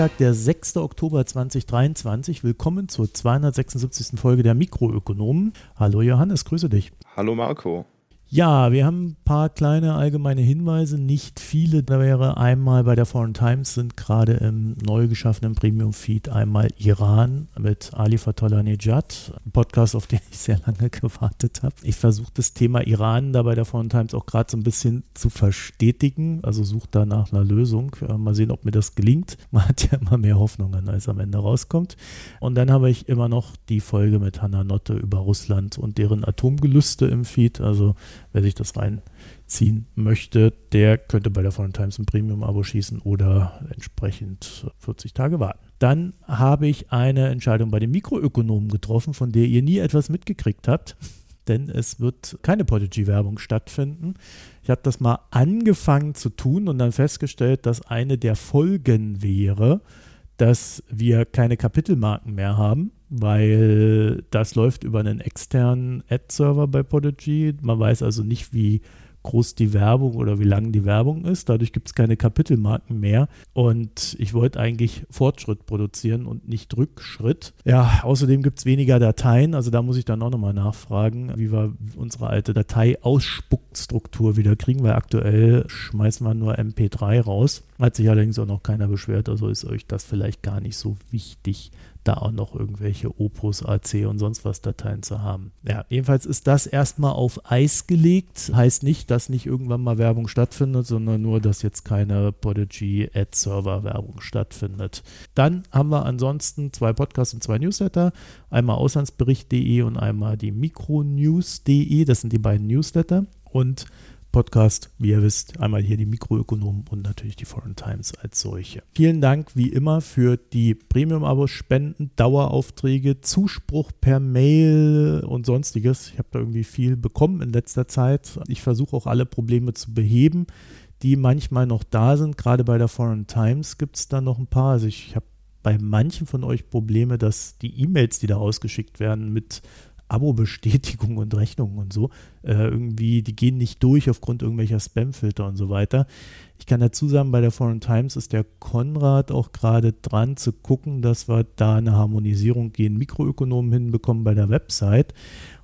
Freitag, der 6. Oktober 2023. Willkommen zur 276. Folge der Mikroökonomen. Hallo Johannes, grüße dich. Hallo Marco. Ja, wir haben ein paar kleine allgemeine Hinweise, nicht viele. Da wäre einmal bei der Foreign Times sind gerade im neu geschaffenen Premium-Feed einmal Iran mit Ali Fatollah Nejad, ein Podcast, auf den ich sehr lange gewartet habe. Ich versuche das Thema Iran da bei der Foreign Times auch gerade so ein bisschen zu verstetigen, also suche da nach einer Lösung. Äh, mal sehen, ob mir das gelingt. Man hat ja immer mehr Hoffnungen, als am Ende rauskommt. Und dann habe ich immer noch die Folge mit Hannah Notte über Russland und deren Atomgelüste im Feed, also Wer sich das reinziehen möchte, der könnte bei der Foreign Times ein Premium-Abo schießen oder entsprechend 40 Tage warten. Dann habe ich eine Entscheidung bei den Mikroökonomen getroffen, von der ihr nie etwas mitgekriegt habt, denn es wird keine Podigy-Werbung stattfinden. Ich habe das mal angefangen zu tun und dann festgestellt, dass eine der Folgen wäre, dass wir keine Kapitelmarken mehr haben weil das läuft über einen externen Ad-Server bei Podigy. Man weiß also nicht, wie groß die Werbung oder wie lang die Werbung ist. Dadurch gibt es keine Kapitelmarken mehr. Und ich wollte eigentlich Fortschritt produzieren und nicht Rückschritt. Ja, außerdem gibt es weniger Dateien. Also da muss ich dann auch nochmal nachfragen, wie wir unsere alte Datei-Ausspuckstruktur wieder kriegen, weil aktuell schmeißen wir nur MP3 raus. Hat sich allerdings auch noch keiner beschwert. Also ist euch das vielleicht gar nicht so wichtig da auch noch irgendwelche Opus, AC und sonst was Dateien zu haben. Ja, jedenfalls ist das erstmal auf Eis gelegt. Heißt nicht, dass nicht irgendwann mal Werbung stattfindet, sondern nur, dass jetzt keine Podigy Ad Server Werbung stattfindet. Dann haben wir ansonsten zwei Podcasts und zwei Newsletter. Einmal auslandsbericht.de und einmal die Mikronews.de. Das sind die beiden Newsletter. Und Podcast, wie ihr wisst, einmal hier die Mikroökonomen und natürlich die Foreign Times als solche. Vielen Dank wie immer für die Premium-Abos, Spenden, Daueraufträge, Zuspruch per Mail und sonstiges. Ich habe da irgendwie viel bekommen in letzter Zeit. Ich versuche auch alle Probleme zu beheben, die manchmal noch da sind. Gerade bei der Foreign Times gibt es da noch ein paar. Also ich habe bei manchen von euch Probleme, dass die E-Mails, die da ausgeschickt werden, mit Abo-Bestätigung und Rechnungen und so. Äh, irgendwie, die gehen nicht durch aufgrund irgendwelcher Spam-Filter und so weiter. Ich kann dazu sagen, bei der Foreign Times ist der Konrad auch gerade dran zu gucken, dass wir da eine Harmonisierung gegen Mikroökonomen hinbekommen bei der Website.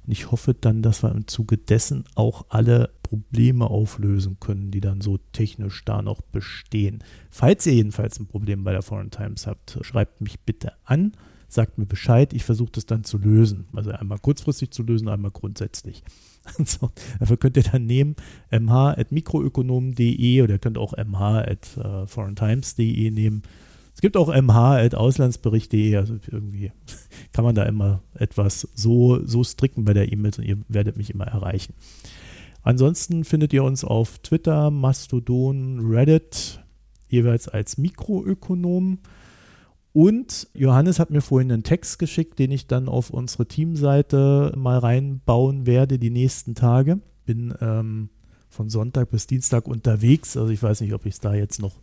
Und ich hoffe dann, dass wir im Zuge dessen auch alle Probleme auflösen können, die dann so technisch da noch bestehen. Falls ihr jedenfalls ein Problem bei der Foreign Times habt, schreibt mich bitte an sagt mir Bescheid, ich versuche das dann zu lösen. Also einmal kurzfristig zu lösen, einmal grundsätzlich. Also, dafür könnt ihr dann nehmen mh.mikroökonomen.de oder könnt auch mh.foreigntimes.de nehmen. Es gibt auch mh.auslandsbericht.de, also irgendwie kann man da immer etwas so, so stricken bei der E-Mail und ihr werdet mich immer erreichen. Ansonsten findet ihr uns auf Twitter, Mastodon, Reddit, jeweils als Mikroökonomen. Und Johannes hat mir vorhin einen Text geschickt, den ich dann auf unsere Teamseite mal reinbauen werde die nächsten Tage. Bin ähm, von Sonntag bis Dienstag unterwegs. Also ich weiß nicht, ob ich es da jetzt noch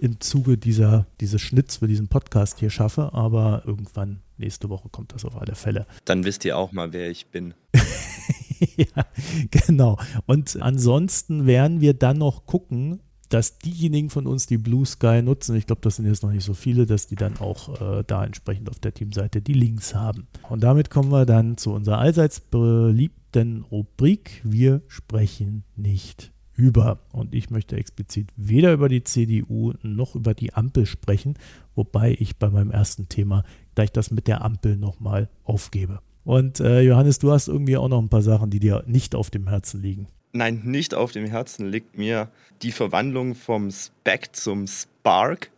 im Zuge dieser, dieses Schnitts für diesen Podcast hier schaffe, aber irgendwann nächste Woche kommt das auf alle Fälle. Dann wisst ihr auch mal, wer ich bin. ja, genau. Und ansonsten werden wir dann noch gucken, dass diejenigen von uns, die Blue Sky nutzen, ich glaube, das sind jetzt noch nicht so viele, dass die dann auch äh, da entsprechend auf der Teamseite die Links haben. Und damit kommen wir dann zu unserer allseits beliebten Rubrik. Wir sprechen nicht über. Und ich möchte explizit weder über die CDU noch über die Ampel sprechen, wobei ich bei meinem ersten Thema gleich das mit der Ampel nochmal aufgebe. Und äh, Johannes, du hast irgendwie auch noch ein paar Sachen, die dir nicht auf dem Herzen liegen. Nein, nicht auf dem Herzen liegt mir die Verwandlung vom Spec zum Spark.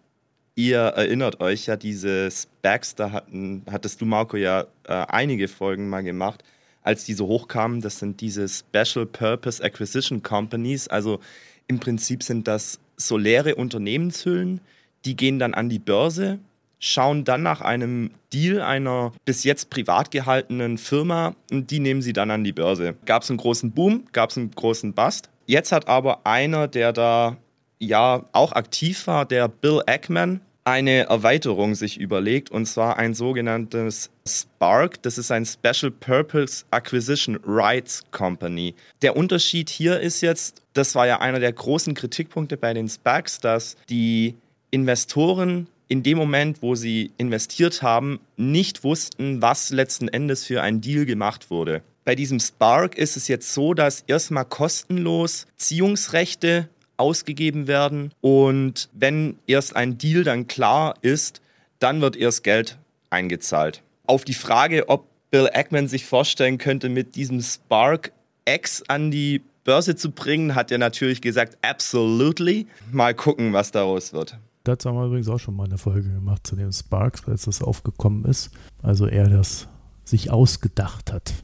Ihr erinnert euch ja, diese Specs, da hatten, hattest du, Marco, ja äh, einige Folgen mal gemacht, als diese hochkamen. Das sind diese Special Purpose Acquisition Companies. Also im Prinzip sind das so leere Unternehmenshüllen, die gehen dann an die Börse schauen dann nach einem Deal einer bis jetzt privat gehaltenen Firma und die nehmen sie dann an die Börse. Gab es einen großen Boom, gab es einen großen Bust. Jetzt hat aber einer, der da ja auch aktiv war, der Bill Ackman, eine Erweiterung sich überlegt und zwar ein sogenanntes Spark. Das ist ein Special Purpose Acquisition Rights Company. Der Unterschied hier ist jetzt, das war ja einer der großen Kritikpunkte bei den SPACs, dass die Investoren in dem Moment, wo sie investiert haben, nicht wussten, was letzten Endes für ein Deal gemacht wurde. Bei diesem Spark ist es jetzt so, dass erstmal kostenlos Ziehungsrechte ausgegeben werden und wenn erst ein Deal dann klar ist, dann wird erst Geld eingezahlt. Auf die Frage, ob Bill Ackman sich vorstellen könnte, mit diesem Spark X an die Börse zu bringen, hat er natürlich gesagt, absolutely. Mal gucken, was daraus wird. Dazu haben wir übrigens auch schon mal eine Folge gemacht zu dem Sparks, als das aufgekommen ist. Also er das sich ausgedacht hat.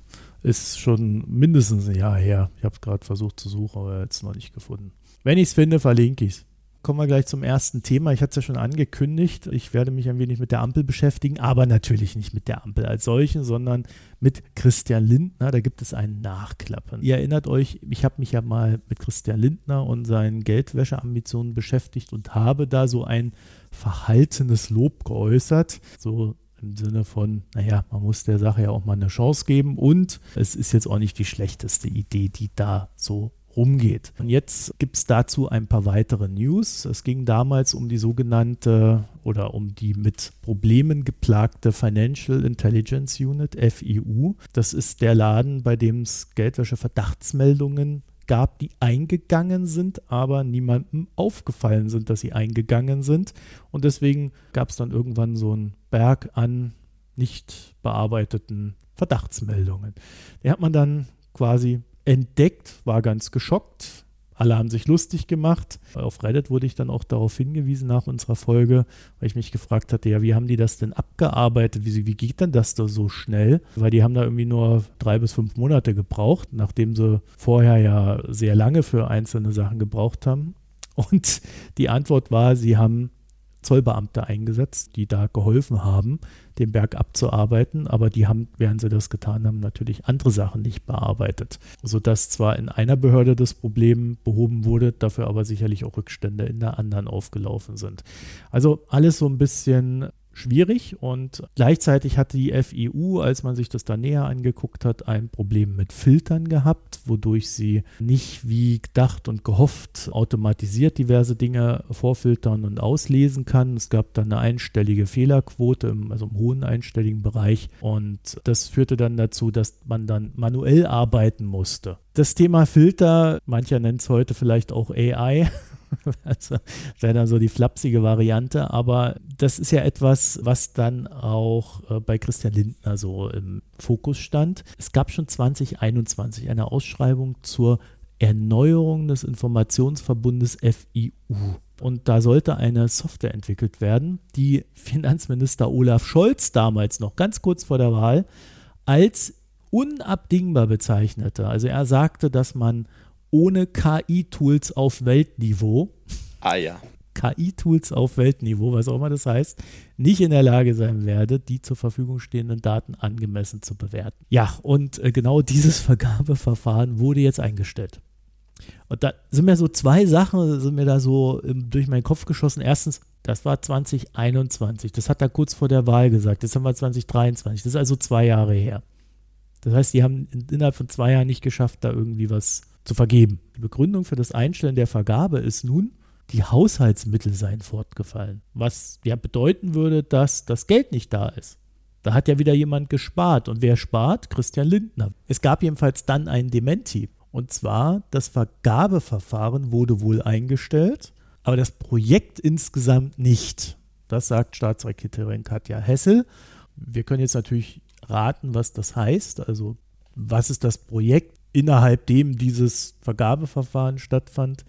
Ist schon mindestens ein Jahr her. Ich habe es gerade versucht zu suchen, aber jetzt noch nicht gefunden. Wenn ich es finde, verlinke ich es. Kommen wir gleich zum ersten Thema. Ich hatte es ja schon angekündigt. Ich werde mich ein wenig mit der Ampel beschäftigen, aber natürlich nicht mit der Ampel als solchen, sondern mit Christian Lindner. Da gibt es einen Nachklappen. Ihr erinnert euch, ich habe mich ja mal mit Christian Lindner und seinen Geldwäscheambitionen beschäftigt und habe da so ein verhaltenes Lob geäußert. So im Sinne von, naja, man muss der Sache ja auch mal eine Chance geben und es ist jetzt auch nicht die schlechteste Idee, die da so rumgeht. Und jetzt gibt es dazu ein paar weitere News. Es ging damals um die sogenannte oder um die mit Problemen geplagte Financial Intelligence Unit, FIU. Das ist der Laden, bei dem es Geldwäsche-Verdachtsmeldungen gab, die eingegangen sind, aber niemandem aufgefallen sind, dass sie eingegangen sind. Und deswegen gab es dann irgendwann so einen Berg an nicht bearbeiteten Verdachtsmeldungen. Die hat man dann quasi entdeckt, war ganz geschockt. Alle haben sich lustig gemacht. Auf Reddit wurde ich dann auch darauf hingewiesen nach unserer Folge, weil ich mich gefragt hatte, ja, wie haben die das denn abgearbeitet? Wie, wie geht denn das da so schnell? Weil die haben da irgendwie nur drei bis fünf Monate gebraucht, nachdem sie vorher ja sehr lange für einzelne Sachen gebraucht haben. Und die Antwort war, sie haben Zollbeamte eingesetzt, die da geholfen haben, den Berg abzuarbeiten, aber die haben, während sie das getan haben, natürlich andere Sachen nicht bearbeitet, sodass zwar in einer Behörde das Problem behoben wurde, dafür aber sicherlich auch Rückstände in der anderen aufgelaufen sind. Also alles so ein bisschen schwierig und gleichzeitig hatte die FIU, als man sich das da näher angeguckt hat, ein Problem mit Filtern gehabt, wodurch sie nicht wie gedacht und gehofft automatisiert diverse Dinge vorfiltern und auslesen kann. Es gab dann eine einstellige Fehlerquote, im, also im hohen einstelligen Bereich und das führte dann dazu, dass man dann manuell arbeiten musste. Das Thema Filter, mancher nennt es heute vielleicht auch AI, also wäre dann so die flapsige Variante. Aber das ist ja etwas, was dann auch äh, bei Christian Lindner so im Fokus stand. Es gab schon 2021 eine Ausschreibung zur Erneuerung des Informationsverbundes FIU. Und da sollte eine Software entwickelt werden, die Finanzminister Olaf Scholz damals noch ganz kurz vor der Wahl als unabdingbar bezeichnete. Also er sagte, dass man ohne KI-Tools auf Weltniveau. Ah ja. KI-Tools auf Weltniveau, was auch immer das heißt, nicht in der Lage sein werde, die zur Verfügung stehenden Daten angemessen zu bewerten. Ja, und äh, genau dieses Vergabeverfahren wurde jetzt eingestellt. Und da sind mir so zwei Sachen, sind mir da so durch meinen Kopf geschossen. Erstens, das war 2021. Das hat er kurz vor der Wahl gesagt. Jetzt haben wir 2023. Das ist also zwei Jahre her. Das heißt, die haben innerhalb von zwei Jahren nicht geschafft, da irgendwie was zu vergeben. Die Begründung für das Einstellen der Vergabe ist nun, die Haushaltsmittel seien fortgefallen, was ja bedeuten würde, dass das Geld nicht da ist. Da hat ja wieder jemand gespart. Und wer spart? Christian Lindner. Es gab jedenfalls dann ein Dementi. Und zwar, das Vergabeverfahren wurde wohl eingestellt, aber das Projekt insgesamt nicht. Das sagt Staatssekretärin Katja Hessel. Wir können jetzt natürlich raten, was das heißt. Also, was ist das Projekt? Innerhalb dem dieses Vergabeverfahren stattfand,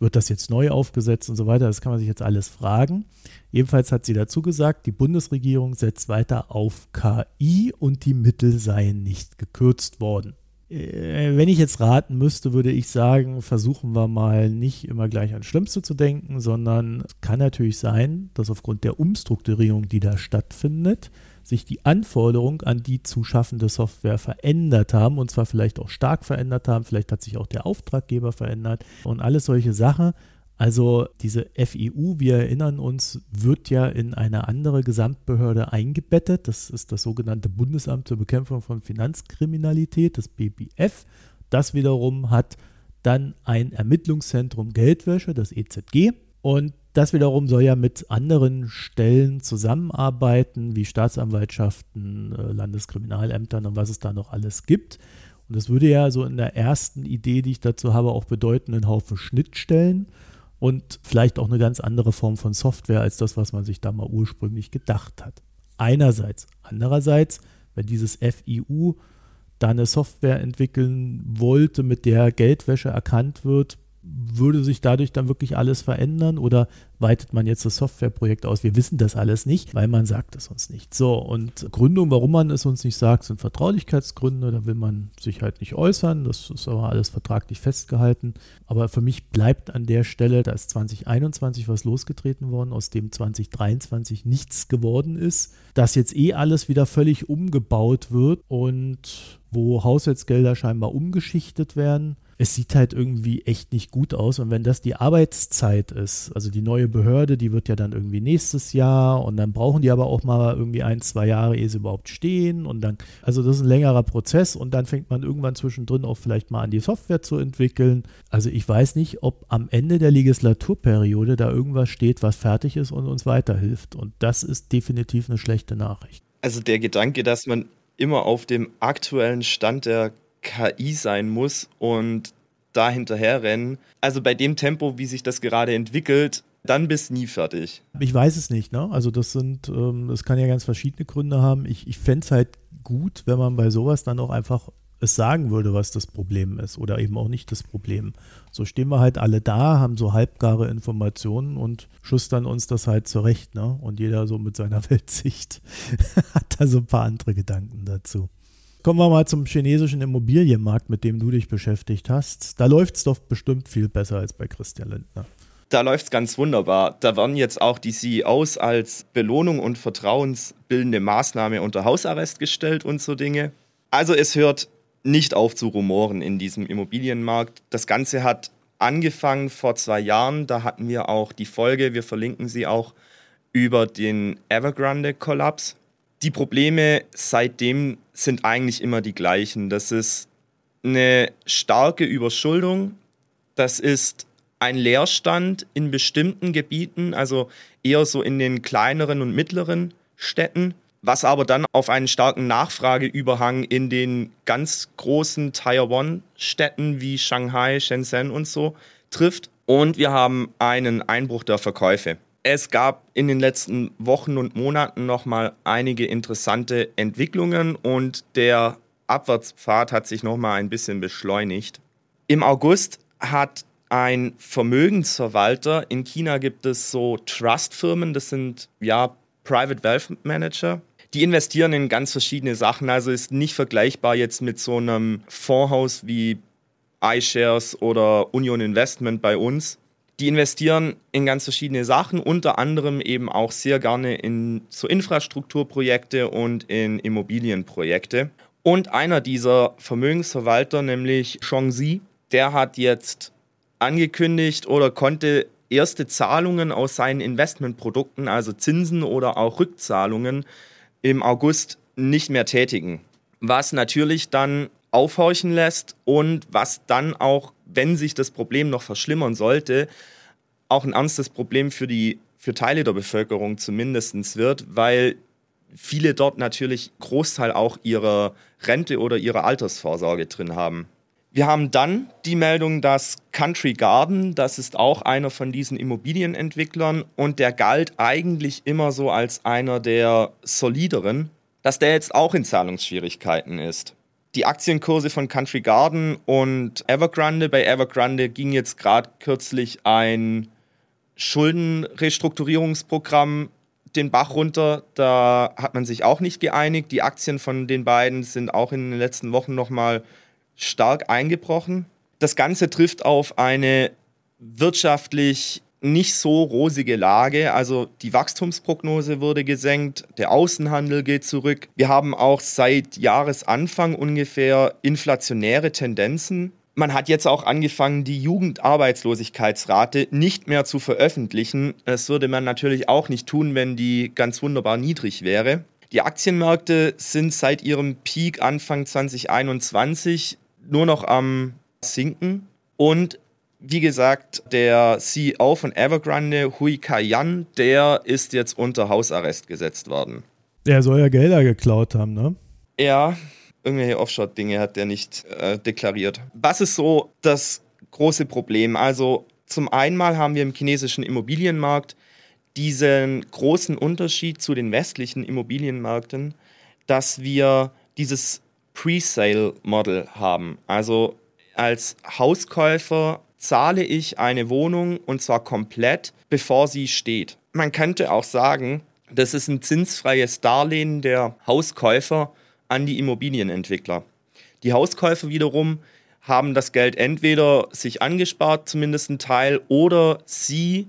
wird das jetzt neu aufgesetzt und so weiter. Das kann man sich jetzt alles fragen. Jedenfalls hat sie dazu gesagt, die Bundesregierung setzt weiter auf KI und die Mittel seien nicht gekürzt worden. Äh, wenn ich jetzt raten müsste, würde ich sagen, versuchen wir mal nicht immer gleich ans Schlimmste zu denken, sondern es kann natürlich sein, dass aufgrund der Umstrukturierung, die da stattfindet, sich die Anforderungen an die zu schaffende Software verändert haben und zwar vielleicht auch stark verändert haben, vielleicht hat sich auch der Auftraggeber verändert und alles solche Sachen. Also diese FIU, wir erinnern uns, wird ja in eine andere Gesamtbehörde eingebettet. Das ist das sogenannte Bundesamt zur Bekämpfung von Finanzkriminalität, das BBF. Das wiederum hat dann ein Ermittlungszentrum Geldwäsche, das EZG. Und das wiederum soll ja mit anderen Stellen zusammenarbeiten, wie Staatsanwaltschaften, äh, Landeskriminalämtern und was es da noch alles gibt. Und das würde ja so in der ersten Idee, die ich dazu habe, auch bedeuten, einen Haufen Schnittstellen und vielleicht auch eine ganz andere Form von Software als das, was man sich da mal ursprünglich gedacht hat. Einerseits. Andererseits, wenn dieses FIU da eine Software entwickeln wollte, mit der Geldwäsche erkannt wird, würde sich dadurch dann wirklich alles verändern oder weitet man jetzt das Softwareprojekt aus? Wir wissen das alles nicht, weil man sagt es uns nicht. So, und Gründung, warum man es uns nicht sagt, sind Vertraulichkeitsgründe. Da will man sich halt nicht äußern. Das ist aber alles vertraglich festgehalten. Aber für mich bleibt an der Stelle, da ist 2021 was losgetreten worden, aus dem 2023 nichts geworden ist, dass jetzt eh alles wieder völlig umgebaut wird und wo Haushaltsgelder scheinbar umgeschichtet werden es sieht halt irgendwie echt nicht gut aus. Und wenn das die Arbeitszeit ist, also die neue Behörde, die wird ja dann irgendwie nächstes Jahr und dann brauchen die aber auch mal irgendwie ein, zwei Jahre, ehe sie überhaupt stehen. Und dann, also das ist ein längerer Prozess und dann fängt man irgendwann zwischendrin auch vielleicht mal an, die Software zu entwickeln. Also ich weiß nicht, ob am Ende der Legislaturperiode da irgendwas steht, was fertig ist und uns weiterhilft. Und das ist definitiv eine schlechte Nachricht. Also der Gedanke, dass man immer auf dem aktuellen Stand der KI sein muss und da hinterher rennen. Also bei dem Tempo, wie sich das gerade entwickelt, dann bist nie fertig. Ich weiß es nicht, ne? Also das sind, ähm, das kann ja ganz verschiedene Gründe haben. Ich, ich fände es halt gut, wenn man bei sowas dann auch einfach es sagen würde, was das Problem ist oder eben auch nicht das Problem. So stehen wir halt alle da, haben so halbgare Informationen und schustern uns das halt zurecht, ne? Und jeder so mit seiner Weltsicht hat da so ein paar andere Gedanken dazu. Kommen wir mal zum chinesischen Immobilienmarkt, mit dem du dich beschäftigt hast. Da läuft es doch bestimmt viel besser als bei Christian Lindner. Da läuft es ganz wunderbar. Da werden jetzt auch die CEOs als Belohnung und vertrauensbildende Maßnahme unter Hausarrest gestellt und so Dinge. Also es hört nicht auf zu rumoren in diesem Immobilienmarkt. Das Ganze hat angefangen vor zwei Jahren. Da hatten wir auch die Folge, wir verlinken sie auch, über den Evergrande-Kollaps die Probleme seitdem sind eigentlich immer die gleichen. Das ist eine starke Überschuldung, das ist ein Leerstand in bestimmten Gebieten, also eher so in den kleineren und mittleren Städten, was aber dann auf einen starken Nachfrageüberhang in den ganz großen Tier-One-Städten wie Shanghai, Shenzhen und so trifft. Und wir haben einen Einbruch der Verkäufe. Es gab in den letzten Wochen und Monaten noch mal einige interessante Entwicklungen und der Abwärtspfad hat sich noch mal ein bisschen beschleunigt. Im August hat ein Vermögensverwalter, in China gibt es so Trust-Firmen, das sind ja Private Wealth Manager, die investieren in ganz verschiedene Sachen. Also ist nicht vergleichbar jetzt mit so einem Fondshaus wie iShares oder Union Investment bei uns, die investieren in ganz verschiedene Sachen, unter anderem eben auch sehr gerne in so Infrastrukturprojekte und in Immobilienprojekte. Und einer dieser Vermögensverwalter, nämlich Zhongzi, der hat jetzt angekündigt oder konnte erste Zahlungen aus seinen Investmentprodukten, also Zinsen oder auch Rückzahlungen, im August nicht mehr tätigen. Was natürlich dann aufhorchen lässt und was dann auch, wenn sich das Problem noch verschlimmern sollte, auch ein ernstes Problem für die für Teile der Bevölkerung zumindest wird, weil viele dort natürlich Großteil auch ihrer Rente oder ihrer Altersvorsorge drin haben. Wir haben dann die Meldung, dass Country Garden, das ist auch einer von diesen Immobilienentwicklern und der galt eigentlich immer so als einer der solideren, dass der jetzt auch in Zahlungsschwierigkeiten ist die Aktienkurse von Country Garden und Evergrande. Bei Evergrande ging jetzt gerade kürzlich ein Schuldenrestrukturierungsprogramm den Bach runter. Da hat man sich auch nicht geeinigt. Die Aktien von den beiden sind auch in den letzten Wochen nochmal stark eingebrochen. Das Ganze trifft auf eine wirtschaftlich nicht so rosige Lage. Also die Wachstumsprognose wurde gesenkt, der Außenhandel geht zurück. Wir haben auch seit Jahresanfang ungefähr inflationäre Tendenzen. Man hat jetzt auch angefangen, die Jugendarbeitslosigkeitsrate nicht mehr zu veröffentlichen. Das würde man natürlich auch nicht tun, wenn die ganz wunderbar niedrig wäre. Die Aktienmärkte sind seit ihrem Peak Anfang 2021 nur noch am Sinken und wie gesagt, der CEO von Evergrande, Hui Kai-Yan, der ist jetzt unter Hausarrest gesetzt worden. Der soll ja Gelder geklaut haben, ne? Ja, irgendwelche Offshore-Dinge hat der nicht äh, deklariert. Was ist so das große Problem? Also zum einen haben wir im chinesischen Immobilienmarkt diesen großen Unterschied zu den westlichen Immobilienmärkten, dass wir dieses Pre-Sale-Model haben. Also als Hauskäufer zahle ich eine Wohnung und zwar komplett, bevor sie steht. Man könnte auch sagen, das ist ein zinsfreies Darlehen der Hauskäufer an die Immobilienentwickler. Die Hauskäufer wiederum haben das Geld entweder sich angespart, zumindest ein Teil, oder sie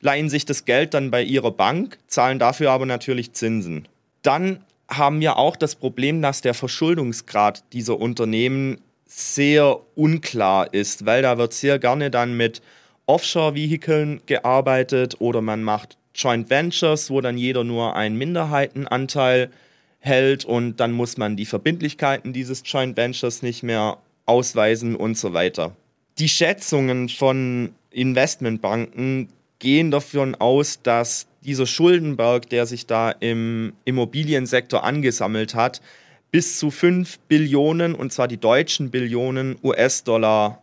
leihen sich das Geld dann bei ihrer Bank, zahlen dafür aber natürlich Zinsen. Dann haben wir auch das Problem, dass der Verschuldungsgrad dieser Unternehmen sehr unklar ist, weil da wird sehr gerne dann mit Offshore-Vehikeln gearbeitet oder man macht Joint Ventures, wo dann jeder nur einen Minderheitenanteil hält und dann muss man die Verbindlichkeiten dieses Joint Ventures nicht mehr ausweisen und so weiter. Die Schätzungen von Investmentbanken gehen davon aus, dass dieser Schuldenberg, der sich da im Immobiliensektor angesammelt hat, bis zu 5 Billionen, und zwar die deutschen Billionen US-Dollar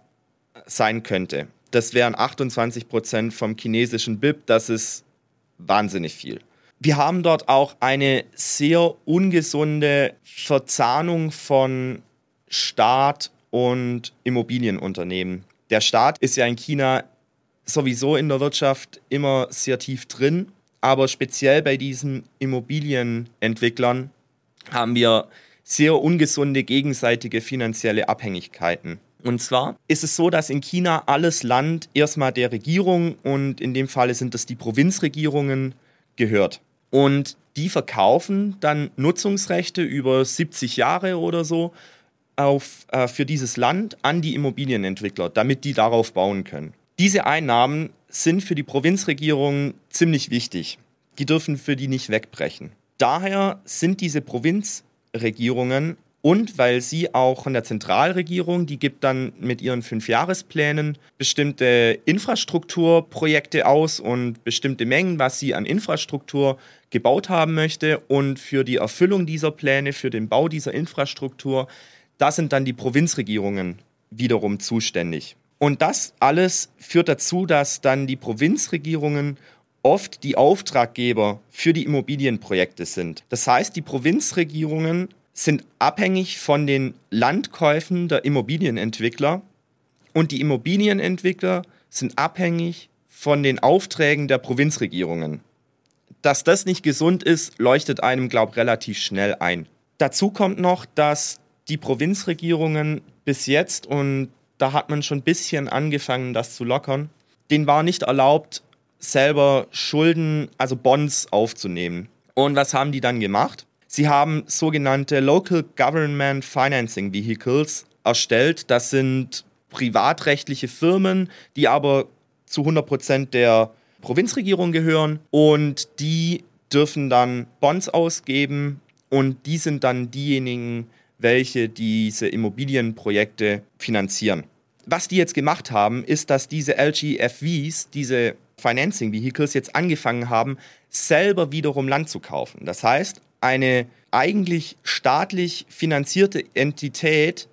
sein könnte. Das wären 28 Prozent vom chinesischen BIP, das ist wahnsinnig viel. Wir haben dort auch eine sehr ungesunde Verzahnung von Staat und Immobilienunternehmen. Der Staat ist ja in China sowieso in der Wirtschaft immer sehr tief drin, aber speziell bei diesen Immobilienentwicklern haben wir sehr ungesunde gegenseitige finanzielle Abhängigkeiten. Und zwar ist es so, dass in China alles Land erstmal der Regierung und in dem Falle sind es die Provinzregierungen gehört. Und die verkaufen dann Nutzungsrechte über 70 Jahre oder so auf, äh, für dieses Land an die Immobilienentwickler, damit die darauf bauen können. Diese Einnahmen sind für die Provinzregierungen ziemlich wichtig. Die dürfen für die nicht wegbrechen. Daher sind diese Provinzregierungen und weil sie auch von der Zentralregierung, die gibt dann mit ihren Fünfjahresplänen bestimmte Infrastrukturprojekte aus und bestimmte Mengen, was sie an Infrastruktur gebaut haben möchte. Und für die Erfüllung dieser Pläne, für den Bau dieser Infrastruktur da sind dann die Provinzregierungen wiederum zuständig. Und das alles führt dazu, dass dann die Provinzregierungen oft die Auftraggeber für die Immobilienprojekte sind. Das heißt, die Provinzregierungen sind abhängig von den Landkäufen der Immobilienentwickler und die Immobilienentwickler sind abhängig von den Aufträgen der Provinzregierungen. Dass das nicht gesund ist, leuchtet einem, glaube ich, relativ schnell ein. Dazu kommt noch, dass die Provinzregierungen bis jetzt, und da hat man schon ein bisschen angefangen, das zu lockern, denen war nicht erlaubt, selber Schulden, also Bonds aufzunehmen. Und was haben die dann gemacht? Sie haben sogenannte Local Government Financing Vehicles erstellt. Das sind privatrechtliche Firmen, die aber zu 100% der Provinzregierung gehören und die dürfen dann Bonds ausgeben und die sind dann diejenigen, welche diese Immobilienprojekte finanzieren. Was die jetzt gemacht haben, ist, dass diese LGFVs, diese Financing Vehicles, jetzt angefangen haben, selber wiederum Land zu kaufen. Das heißt, eine eigentlich staatlich finanzierte Entität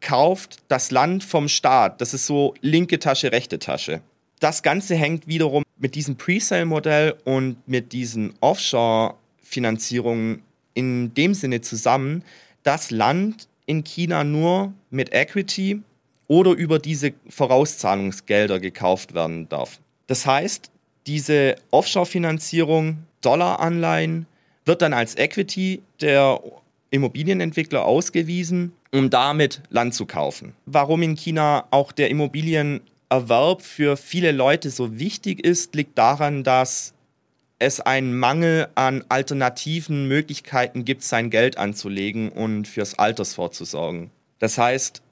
kauft das Land vom Staat. Das ist so linke Tasche, rechte Tasche. Das Ganze hängt wiederum mit diesem Presale-Modell und mit diesen Offshore-Finanzierungen in dem Sinne zusammen, das Land in China nur mit Equity oder über diese Vorauszahlungsgelder gekauft werden darf. Das heißt, diese Offshore-Finanzierung, Dollaranleihen, wird dann als Equity der Immobilienentwickler ausgewiesen, um damit Land zu kaufen. Warum in China auch der Immobilienerwerb für viele Leute so wichtig ist, liegt daran, dass es einen Mangel an alternativen Möglichkeiten gibt, sein Geld anzulegen und fürs Alters vorzusorgen. Das heißt,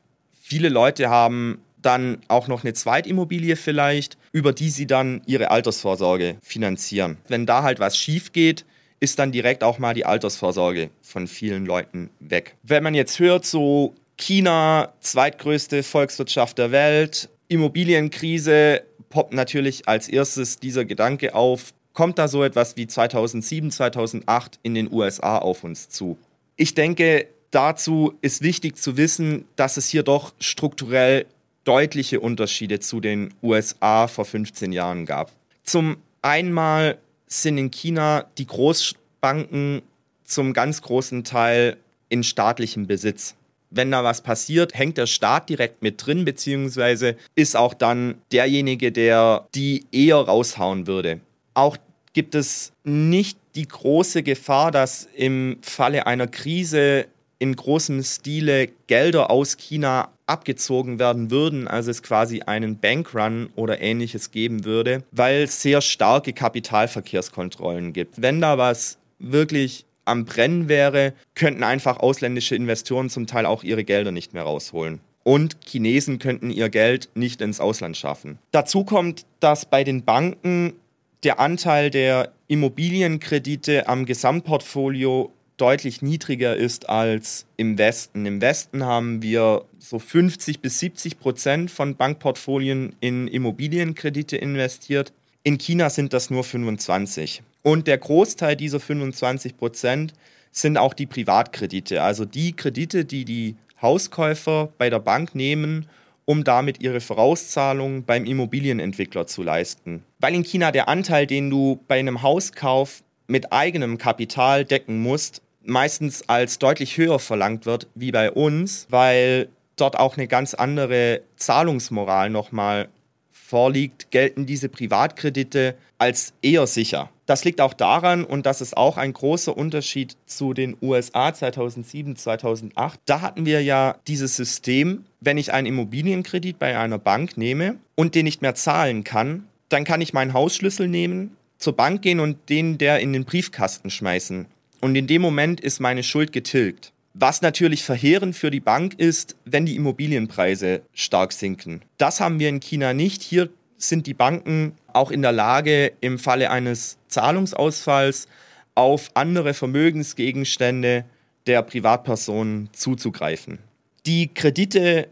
viele Leute haben dann auch noch eine Zweitimmobilie vielleicht, über die sie dann ihre Altersvorsorge finanzieren. Wenn da halt was schief geht, ist dann direkt auch mal die Altersvorsorge von vielen Leuten weg. Wenn man jetzt hört, so China, zweitgrößte Volkswirtschaft der Welt, Immobilienkrise poppt natürlich als erstes dieser Gedanke auf, kommt da so etwas wie 2007, 2008 in den USA auf uns zu? Ich denke, dazu ist wichtig zu wissen, dass es hier doch strukturell deutliche Unterschiede zu den USA vor 15 Jahren gab. Zum einen sind in China die Großbanken zum ganz großen Teil in staatlichem Besitz. Wenn da was passiert, hängt der Staat direkt mit drin, beziehungsweise ist auch dann derjenige, der die eher raushauen würde. Auch gibt es nicht die große Gefahr, dass im Falle einer Krise in großem Stile Gelder aus China abgezogen werden würden, also es quasi einen Bankrun oder ähnliches geben würde, weil es sehr starke Kapitalverkehrskontrollen gibt. Wenn da was wirklich am Brennen wäre, könnten einfach ausländische Investoren zum Teil auch ihre Gelder nicht mehr rausholen. Und Chinesen könnten ihr Geld nicht ins Ausland schaffen. Dazu kommt, dass bei den Banken der Anteil der Immobilienkredite am Gesamtportfolio deutlich niedriger ist als im Westen. Im Westen haben wir so 50 bis 70 Prozent von Bankportfolien in Immobilienkredite investiert. In China sind das nur 25. Und der Großteil dieser 25 Prozent sind auch die Privatkredite, also die Kredite, die die Hauskäufer bei der Bank nehmen, um damit ihre Vorauszahlungen beim Immobilienentwickler zu leisten. Weil in China der Anteil, den du bei einem Hauskauf mit eigenem Kapital decken musst, meistens als deutlich höher verlangt wird wie bei uns, weil dort auch eine ganz andere Zahlungsmoral nochmal vorliegt, gelten diese Privatkredite als eher sicher. Das liegt auch daran, und das ist auch ein großer Unterschied zu den USA 2007, 2008. Da hatten wir ja dieses System, wenn ich einen Immobilienkredit bei einer Bank nehme und den nicht mehr zahlen kann, dann kann ich meinen Hausschlüssel nehmen, zur Bank gehen und den der in den Briefkasten schmeißen. Und in dem Moment ist meine Schuld getilgt. Was natürlich verheerend für die Bank ist, wenn die Immobilienpreise stark sinken. Das haben wir in China nicht. Hier sind die Banken auch in der Lage, im Falle eines Zahlungsausfalls auf andere Vermögensgegenstände der Privatpersonen zuzugreifen. Die Kredite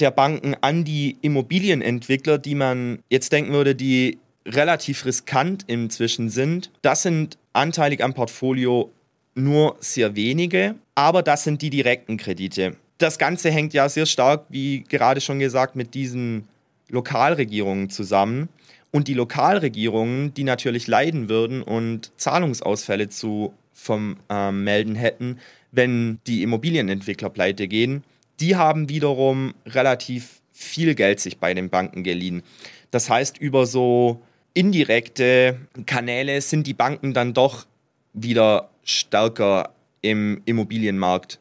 der Banken an die Immobilienentwickler, die man jetzt denken würde, die relativ riskant inzwischen sind, das sind anteilig am Portfolio nur sehr wenige, aber das sind die direkten Kredite. Das Ganze hängt ja sehr stark, wie gerade schon gesagt, mit diesen Lokalregierungen zusammen. Und die Lokalregierungen, die natürlich leiden würden und Zahlungsausfälle zu vermelden ähm, hätten, wenn die Immobilienentwickler pleite gehen, die haben wiederum relativ viel Geld sich bei den Banken geliehen. Das heißt, über so indirekte Kanäle sind die Banken dann doch wieder stärker im Immobilienmarkt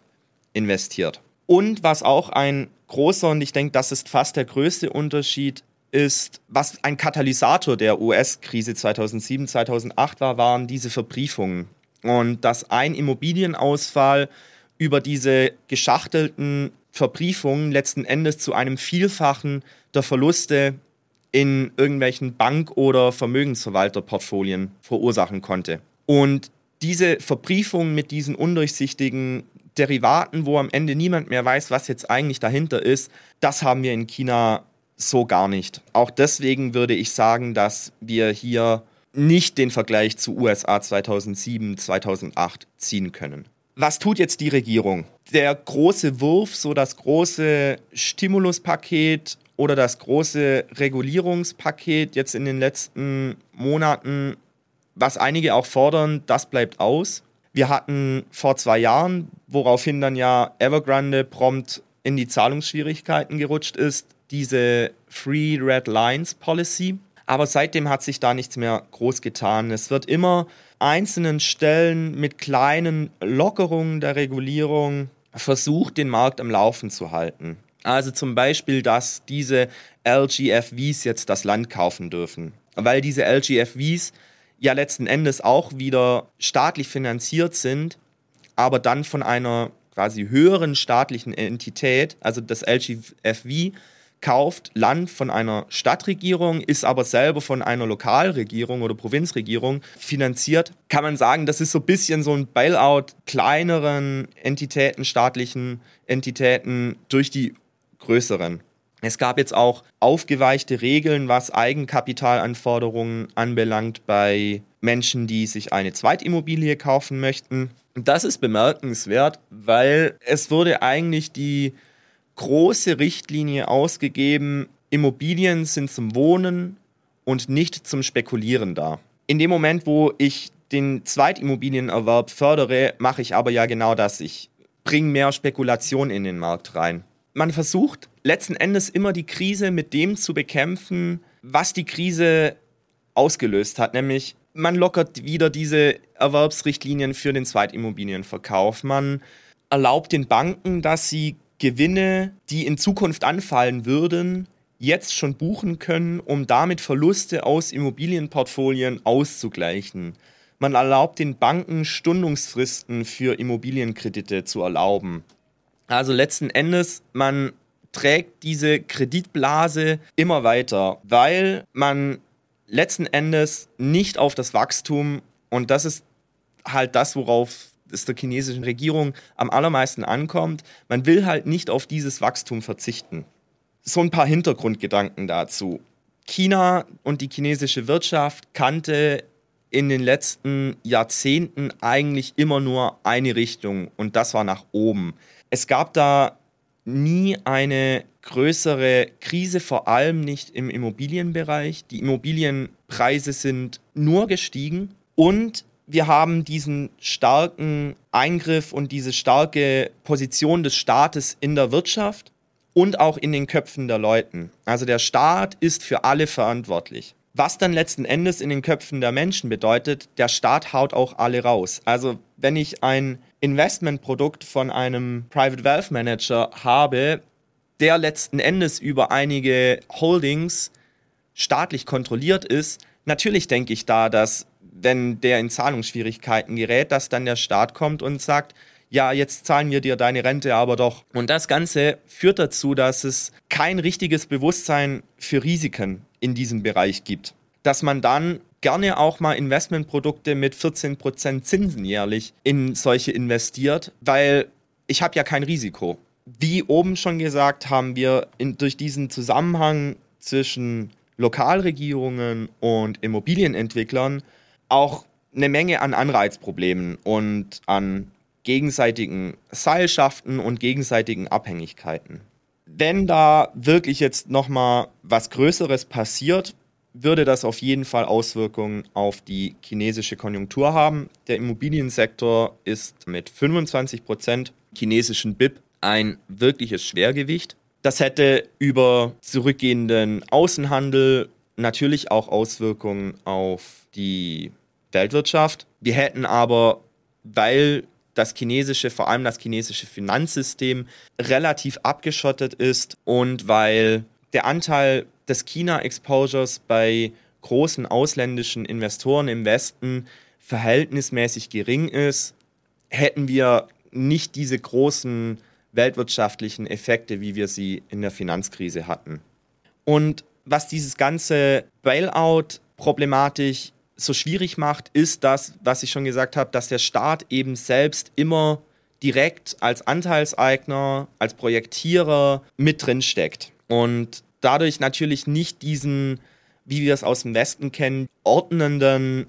investiert. Und was auch ein großer, und ich denke, das ist fast der größte Unterschied, ist, was ein Katalysator der US-Krise 2007, 2008 war, waren diese Verbriefungen. Und dass ein Immobilienausfall über diese geschachtelten Verbriefungen letzten Endes zu einem Vielfachen der Verluste in irgendwelchen Bank- oder Vermögensverwalterportfolien verursachen konnte. Und diese Verbriefung mit diesen undurchsichtigen Derivaten, wo am Ende niemand mehr weiß, was jetzt eigentlich dahinter ist, das haben wir in China so gar nicht. Auch deswegen würde ich sagen, dass wir hier nicht den Vergleich zu USA 2007, 2008 ziehen können. Was tut jetzt die Regierung? Der große Wurf, so das große Stimuluspaket oder das große Regulierungspaket jetzt in den letzten Monaten was einige auch fordern, das bleibt aus. Wir hatten vor zwei Jahren, woraufhin dann ja Evergrande prompt in die Zahlungsschwierigkeiten gerutscht ist, diese Free Red Lines Policy. Aber seitdem hat sich da nichts mehr groß getan. Es wird immer einzelnen Stellen mit kleinen Lockerungen der Regulierung versucht, den Markt am Laufen zu halten. Also zum Beispiel, dass diese LGFVs jetzt das Land kaufen dürfen. Weil diese LGFVs ja letzten Endes auch wieder staatlich finanziert sind, aber dann von einer quasi höheren staatlichen Entität, also das LGFV, kauft Land von einer Stadtregierung, ist aber selber von einer Lokalregierung oder Provinzregierung finanziert, kann man sagen, das ist so ein bisschen so ein Bailout kleineren Entitäten, staatlichen Entitäten durch die größeren. Es gab jetzt auch aufgeweichte Regeln, was Eigenkapitalanforderungen anbelangt bei Menschen, die sich eine Zweitimmobilie kaufen möchten. Das ist bemerkenswert, weil es wurde eigentlich die große Richtlinie ausgegeben, Immobilien sind zum Wohnen und nicht zum Spekulieren da. In dem Moment, wo ich den Zweitimmobilienerwerb fördere, mache ich aber ja genau das. Ich bringe mehr Spekulation in den Markt rein. Man versucht letzten Endes immer die Krise mit dem zu bekämpfen, was die Krise ausgelöst hat, nämlich man lockert wieder diese Erwerbsrichtlinien für den Zweitimmobilienverkauf. Man erlaubt den Banken, dass sie Gewinne, die in Zukunft anfallen würden, jetzt schon buchen können, um damit Verluste aus Immobilienportfolien auszugleichen. Man erlaubt den Banken Stundungsfristen für Immobilienkredite zu erlauben. Also letzten Endes, man trägt diese Kreditblase immer weiter, weil man letzten Endes nicht auf das Wachstum, und das ist halt das, worauf es der chinesischen Regierung am allermeisten ankommt, man will halt nicht auf dieses Wachstum verzichten. So ein paar Hintergrundgedanken dazu. China und die chinesische Wirtschaft kannte in den letzten Jahrzehnten eigentlich immer nur eine Richtung und das war nach oben. Es gab da nie eine größere Krise, vor allem nicht im Immobilienbereich. Die Immobilienpreise sind nur gestiegen und wir haben diesen starken Eingriff und diese starke Position des Staates in der Wirtschaft und auch in den Köpfen der Leuten. Also der Staat ist für alle verantwortlich. Was dann letzten Endes in den Köpfen der Menschen bedeutet, der Staat haut auch alle raus. Also wenn ich ein Investmentprodukt von einem Private Wealth Manager habe, der letzten Endes über einige Holdings staatlich kontrolliert ist, natürlich denke ich da, dass wenn der in Zahlungsschwierigkeiten gerät, dass dann der Staat kommt und sagt, ja, jetzt zahlen wir dir deine Rente aber doch. Und das Ganze führt dazu, dass es kein richtiges Bewusstsein für Risiken in diesem Bereich gibt. Dass man dann gerne auch mal Investmentprodukte mit 14% Zinsen jährlich in solche investiert, weil ich habe ja kein Risiko. Wie oben schon gesagt, haben wir in, durch diesen Zusammenhang zwischen Lokalregierungen und Immobilienentwicklern auch eine Menge an Anreizproblemen und an gegenseitigen Seilschaften und gegenseitigen Abhängigkeiten. Wenn da wirklich jetzt nochmal was Größeres passiert, würde das auf jeden Fall Auswirkungen auf die chinesische Konjunktur haben. Der Immobiliensektor ist mit 25 Prozent chinesischen BIP ein wirkliches Schwergewicht. Das hätte über zurückgehenden Außenhandel natürlich auch Auswirkungen auf die Weltwirtschaft. Wir hätten aber, weil das chinesische, vor allem das chinesische Finanzsystem relativ abgeschottet ist und weil der Anteil des China-Exposures bei großen ausländischen Investoren im Westen verhältnismäßig gering ist, hätten wir nicht diese großen weltwirtschaftlichen Effekte, wie wir sie in der Finanzkrise hatten. Und was dieses ganze Bailout-Problematik so schwierig macht, ist das, was ich schon gesagt habe, dass der Staat eben selbst immer direkt als Anteilseigner, als Projektierer mit drin steckt. Und dadurch natürlich nicht diesen, wie wir es aus dem Westen kennen, ordnenden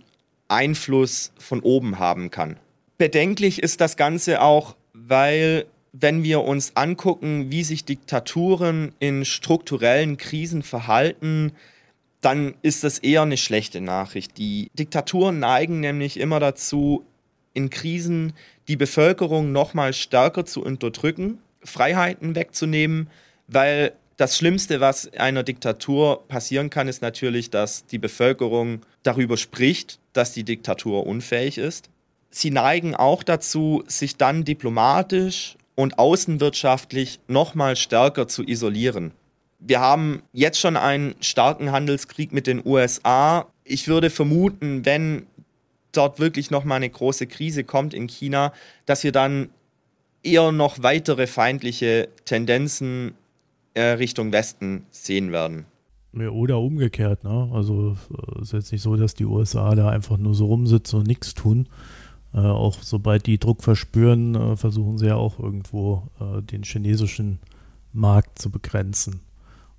Einfluss von oben haben kann. Bedenklich ist das Ganze auch, weil wenn wir uns angucken, wie sich Diktaturen in strukturellen Krisen verhalten, dann ist das eher eine schlechte Nachricht. Die Diktaturen neigen nämlich immer dazu, in Krisen die Bevölkerung noch mal stärker zu unterdrücken, Freiheiten wegzunehmen, weil das Schlimmste, was einer Diktatur passieren kann, ist natürlich, dass die Bevölkerung darüber spricht, dass die Diktatur unfähig ist. Sie neigen auch dazu, sich dann diplomatisch und außenwirtschaftlich noch mal stärker zu isolieren wir haben jetzt schon einen starken Handelskrieg mit den USA. Ich würde vermuten, wenn dort wirklich noch mal eine große Krise kommt in China, dass wir dann eher noch weitere feindliche Tendenzen äh, Richtung Westen sehen werden. Oder umgekehrt, ne? Also es ist jetzt nicht so, dass die USA da einfach nur so rumsitzen und nichts tun. Äh, auch sobald die Druck verspüren, äh, versuchen sie ja auch irgendwo äh, den chinesischen Markt zu begrenzen.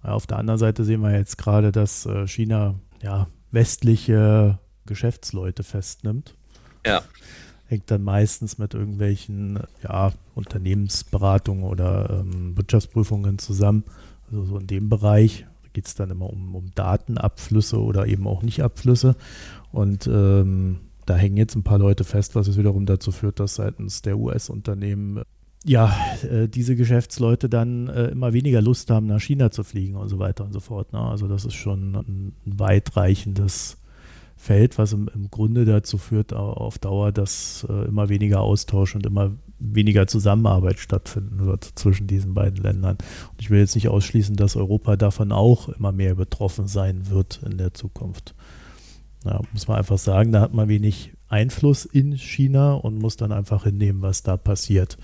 Auf der anderen Seite sehen wir jetzt gerade, dass äh, China ja, westliche Geschäftsleute festnimmt. Ja. Hängt dann meistens mit irgendwelchen ja, Unternehmensberatungen oder ähm, Wirtschaftsprüfungen zusammen. Also so in dem Bereich geht es dann immer um, um Datenabflüsse oder eben auch Nicht-Abflüsse. Und ähm, da hängen jetzt ein paar Leute fest, was es wiederum dazu führt, dass seitens der US-Unternehmen ja, äh, diese Geschäftsleute dann äh, immer weniger Lust haben, nach China zu fliegen und so weiter und so fort. Ne? Also das ist schon ein, weitreichendes Feld, was im, im, Grunde dazu führt auf Dauer, dass äh, immer weniger Austausch und immer weniger Zusammenarbeit stattfinden wird zwischen diesen beiden Ländern. Und ich will jetzt nicht ausschließen, dass Europa davon auch immer mehr betroffen sein wird in der Zukunft. Ja, muss man einfach sagen, da hat man wenig Einfluss in China und muss dann einfach hinnehmen, was da passiert.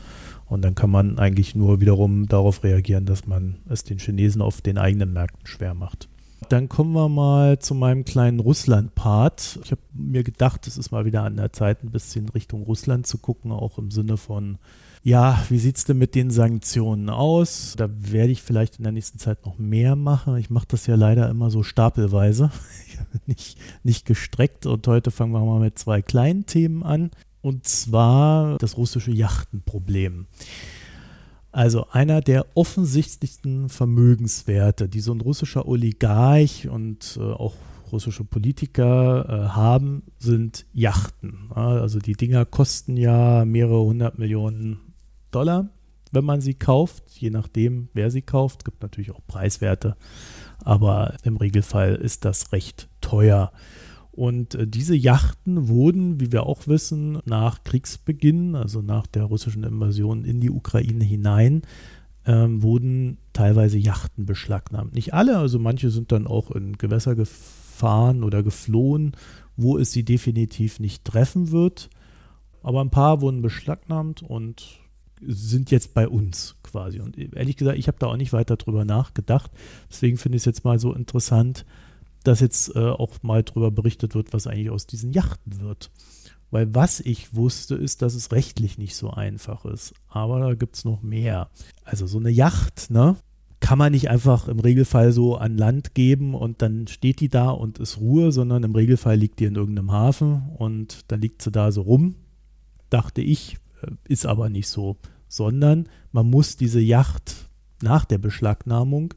Und dann kann man eigentlich nur wiederum darauf reagieren, dass man es den Chinesen auf den eigenen Märkten schwer macht. Dann kommen wir mal zu meinem kleinen Russland-Part. Ich habe mir gedacht, es ist mal wieder an der Zeit, ein bisschen Richtung Russland zu gucken, auch im Sinne von, ja, wie sieht es denn mit den Sanktionen aus? Da werde ich vielleicht in der nächsten Zeit noch mehr machen. Ich mache das ja leider immer so stapelweise, nicht, nicht gestreckt. Und heute fangen wir mal mit zwei kleinen Themen an. Und zwar das russische Yachtenproblem. Also einer der offensichtlichsten Vermögenswerte, die so ein russischer Oligarch und äh, auch russische Politiker äh, haben, sind Yachten. Also die Dinger kosten ja mehrere hundert Millionen Dollar, wenn man sie kauft, je nachdem, wer sie kauft. Es gibt natürlich auch Preiswerte, aber im Regelfall ist das recht teuer. Und äh, diese Yachten wurden, wie wir auch wissen, nach Kriegsbeginn, also nach der russischen Invasion in die Ukraine hinein, ähm, wurden teilweise Yachten beschlagnahmt. Nicht alle, also manche sind dann auch in Gewässer gefahren oder geflohen, wo es sie definitiv nicht treffen wird. Aber ein paar wurden beschlagnahmt und sind jetzt bei uns quasi. Und ehrlich gesagt, ich habe da auch nicht weiter drüber nachgedacht. Deswegen finde ich es jetzt mal so interessant, dass jetzt äh, auch mal darüber berichtet wird, was eigentlich aus diesen Yachten wird. Weil was ich wusste, ist, dass es rechtlich nicht so einfach ist. Aber da gibt es noch mehr. Also so eine Yacht, ne? Kann man nicht einfach im Regelfall so an Land geben und dann steht die da und ist Ruhe, sondern im Regelfall liegt die in irgendeinem Hafen und dann liegt sie da so rum. Dachte ich, äh, ist aber nicht so. Sondern man muss diese Yacht nach der Beschlagnahmung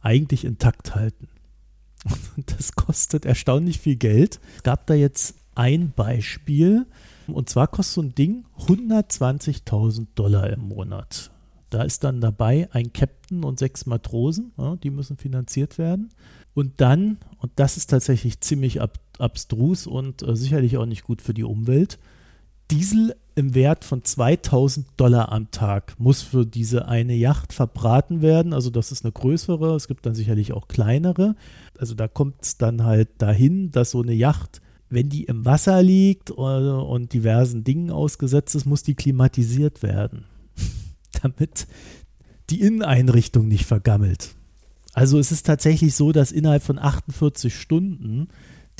eigentlich intakt halten. Das kostet erstaunlich viel Geld. Es gab da jetzt ein Beispiel. Und zwar kostet so ein Ding 120.000 Dollar im Monat. Da ist dann dabei ein Captain und sechs Matrosen, ja, die müssen finanziert werden. Und dann, und das ist tatsächlich ziemlich ab, abstrus und äh, sicherlich auch nicht gut für die Umwelt, Diesel im Wert von 2000 Dollar am Tag muss für diese eine Yacht verbraten werden. Also das ist eine größere, es gibt dann sicherlich auch kleinere. Also da kommt es dann halt dahin, dass so eine Yacht, wenn die im Wasser liegt und diversen Dingen ausgesetzt ist, muss die klimatisiert werden, damit die Inneneinrichtung nicht vergammelt. Also es ist tatsächlich so, dass innerhalb von 48 Stunden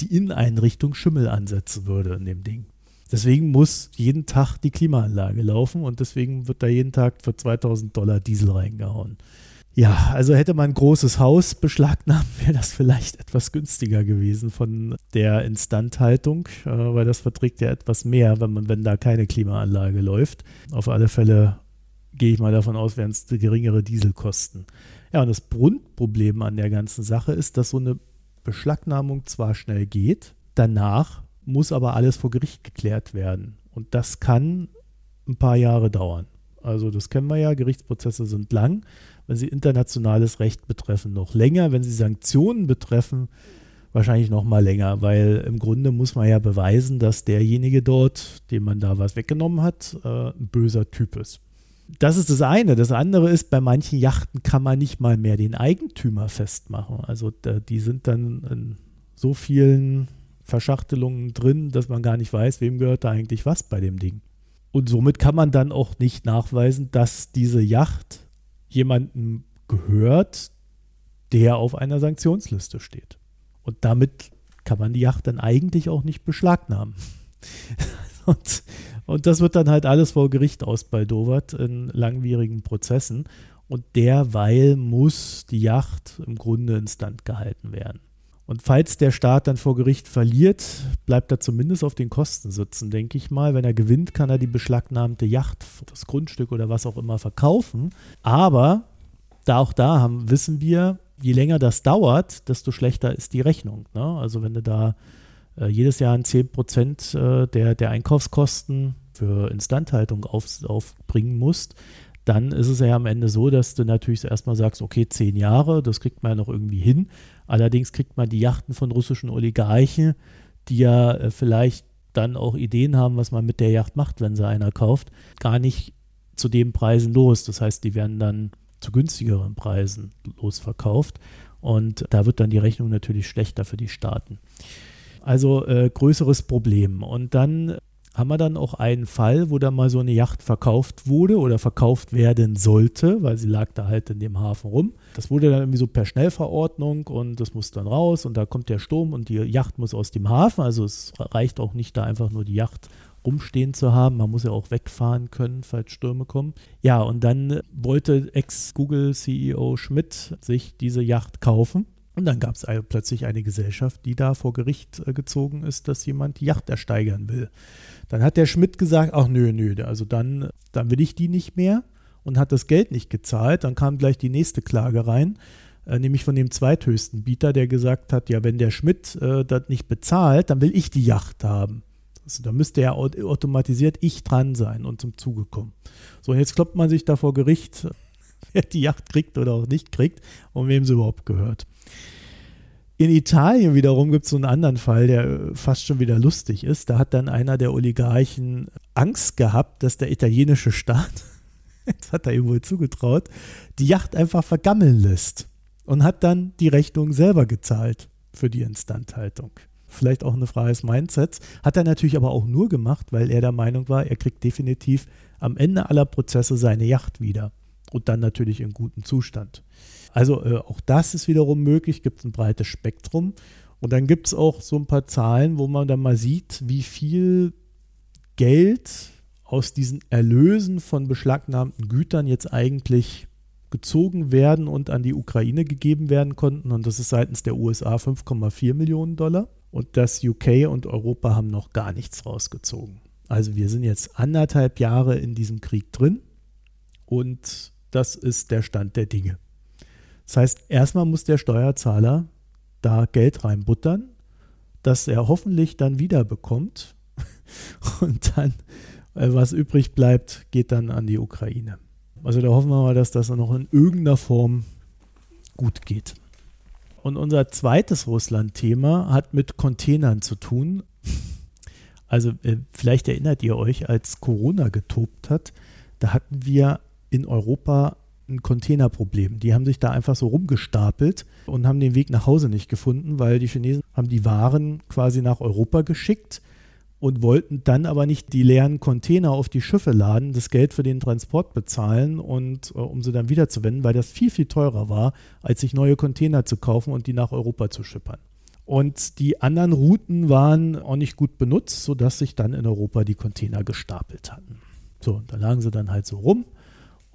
die Inneneinrichtung Schimmel ansetzen würde in dem Ding. Deswegen muss jeden Tag die Klimaanlage laufen und deswegen wird da jeden Tag für 2000 Dollar Diesel reingehauen. Ja, also hätte man ein großes Haus beschlagnahmt, wäre das vielleicht etwas günstiger gewesen von der Instandhaltung, äh, weil das verträgt ja etwas mehr, wenn man, wenn da keine Klimaanlage läuft. Auf alle Fälle gehe ich mal davon aus, werden es geringere Dieselkosten. Ja, und das Grundproblem an der ganzen Sache ist, dass so eine Beschlagnahmung zwar schnell geht, danach muss aber alles vor Gericht geklärt werden. Und das kann ein paar Jahre dauern. Also das kennen wir ja, Gerichtsprozesse sind lang. Wenn sie internationales Recht betreffen, noch länger. Wenn sie Sanktionen betreffen, wahrscheinlich noch mal länger, weil im Grunde muss man ja beweisen, dass derjenige dort, dem man da was weggenommen hat, äh, ein böser Typ ist. Das ist das eine. Das andere ist, bei manchen Yachten kann man nicht mal mehr den Eigentümer festmachen. Also die sind dann in so vielen Verschachtelungen drin, dass man gar nicht weiß, wem gehört da eigentlich was bei dem Ding. Und somit kann man dann auch nicht nachweisen, dass diese Yacht jemandem gehört, der auf einer Sanktionsliste steht. Und damit kann man die Yacht dann eigentlich auch nicht beschlagnahmen. und, und das wird dann halt alles vor Gericht ausbaldowert in langwierigen Prozessen. Und derweil muss die Yacht im Grunde instand gehalten werden. Und falls der Staat dann vor Gericht verliert, bleibt er zumindest auf den Kosten sitzen, denke ich mal. Wenn er gewinnt, kann er die beschlagnahmte Yacht, das Grundstück oder was auch immer verkaufen. Aber da auch da haben, wissen wir, je länger das dauert, desto schlechter ist die Rechnung. Ne? Also wenn du da äh, jedes Jahr 10 Prozent äh, der, der Einkaufskosten für Instandhaltung auf, aufbringen musst, dann ist es ja am Ende so, dass du natürlich erstmal sagst, okay, zehn Jahre, das kriegt man ja noch irgendwie hin. Allerdings kriegt man die Yachten von russischen Oligarchen, die ja äh, vielleicht dann auch Ideen haben, was man mit der Yacht macht, wenn sie einer kauft, gar nicht zu den Preisen los. Das heißt, die werden dann zu günstigeren Preisen losverkauft und da wird dann die Rechnung natürlich schlechter für die Staaten. Also äh, größeres Problem. Und dann haben wir dann auch einen Fall, wo da mal so eine Yacht verkauft wurde oder verkauft werden sollte, weil sie lag da halt in dem Hafen rum. Das wurde dann irgendwie so per Schnellverordnung und das muss dann raus und da kommt der Sturm und die Yacht muss aus dem Hafen. Also es reicht auch nicht, da einfach nur die Yacht rumstehen zu haben. Man muss ja auch wegfahren können, falls Stürme kommen. Ja, und dann wollte Ex-Google-CEO Schmidt sich diese Yacht kaufen und dann gab es plötzlich eine Gesellschaft, die da vor Gericht äh, gezogen ist, dass jemand die Yacht ersteigern will. Dann hat der Schmidt gesagt, ach nö, nö, also dann, dann will ich die nicht mehr und hat das Geld nicht gezahlt. Dann kam gleich die nächste Klage rein, äh, nämlich von dem zweithöchsten Bieter, der gesagt hat, ja, wenn der Schmidt äh, das nicht bezahlt, dann will ich die Yacht haben. Also da müsste ja automatisiert ich dran sein und zum Zuge kommen. So, und jetzt kloppt man sich da vor Gericht, wer die Yacht kriegt oder auch nicht kriegt und wem sie überhaupt gehört. In Italien wiederum gibt es so einen anderen Fall, der äh, fast schon wieder lustig ist. Da hat dann einer der Oligarchen Angst gehabt, dass der italienische Staat, das hat er ihm wohl zugetraut, die Yacht einfach vergammeln lässt und hat dann die Rechnung selber gezahlt für die Instandhaltung. Vielleicht auch eine Frage des Mindsets. Hat er natürlich aber auch nur gemacht, weil er der Meinung war, er kriegt definitiv am Ende aller Prozesse seine Yacht wieder und dann natürlich in gutem Zustand. Also äh, auch das ist wiederum möglich, gibt es ein breites Spektrum. Und dann gibt es auch so ein paar Zahlen, wo man dann mal sieht, wie viel Geld aus diesen Erlösen von beschlagnahmten Gütern jetzt eigentlich gezogen werden und an die Ukraine gegeben werden konnten. Und das ist seitens der USA 5,4 Millionen Dollar. Und das UK und Europa haben noch gar nichts rausgezogen. Also wir sind jetzt anderthalb Jahre in diesem Krieg drin und das ist der Stand der Dinge. Das heißt, erstmal muss der Steuerzahler da Geld reinbuttern, das er hoffentlich dann wieder bekommt. Und dann, äh, was übrig bleibt, geht dann an die Ukraine. Also da hoffen wir mal, dass das noch in irgendeiner Form gut geht. Und unser zweites Russland-Thema hat mit Containern zu tun. Also äh, vielleicht erinnert ihr euch, als Corona getobt hat, da hatten wir in Europa ein Containerproblem. Die haben sich da einfach so rumgestapelt und haben den Weg nach Hause nicht gefunden, weil die Chinesen haben die Waren quasi nach Europa geschickt und wollten dann aber nicht die leeren Container auf die Schiffe laden, das Geld für den Transport bezahlen und äh, um sie dann wiederzuwenden, weil das viel, viel teurer war, als sich neue Container zu kaufen und die nach Europa zu schippern. Und die anderen Routen waren auch nicht gut benutzt, sodass sich dann in Europa die Container gestapelt hatten. So, da lagen sie dann halt so rum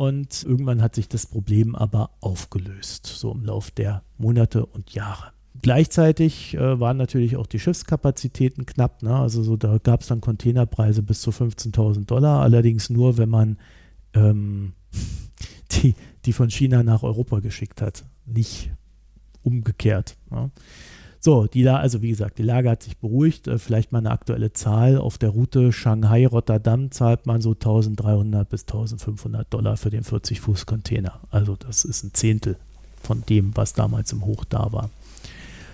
und irgendwann hat sich das Problem aber aufgelöst, so im Lauf der Monate und Jahre. Gleichzeitig äh, waren natürlich auch die Schiffskapazitäten knapp. Ne? Also so, da gab es dann Containerpreise bis zu 15.000 Dollar, allerdings nur, wenn man ähm, die, die von China nach Europa geschickt hat, nicht umgekehrt. Ne? So, die da, also wie gesagt, die Lage hat sich beruhigt. Äh, vielleicht mal eine aktuelle Zahl. Auf der Route Shanghai-Rotterdam zahlt man so 1300 bis 1500 Dollar für den 40-Fuß-Container. Also das ist ein Zehntel von dem, was damals im Hoch da war.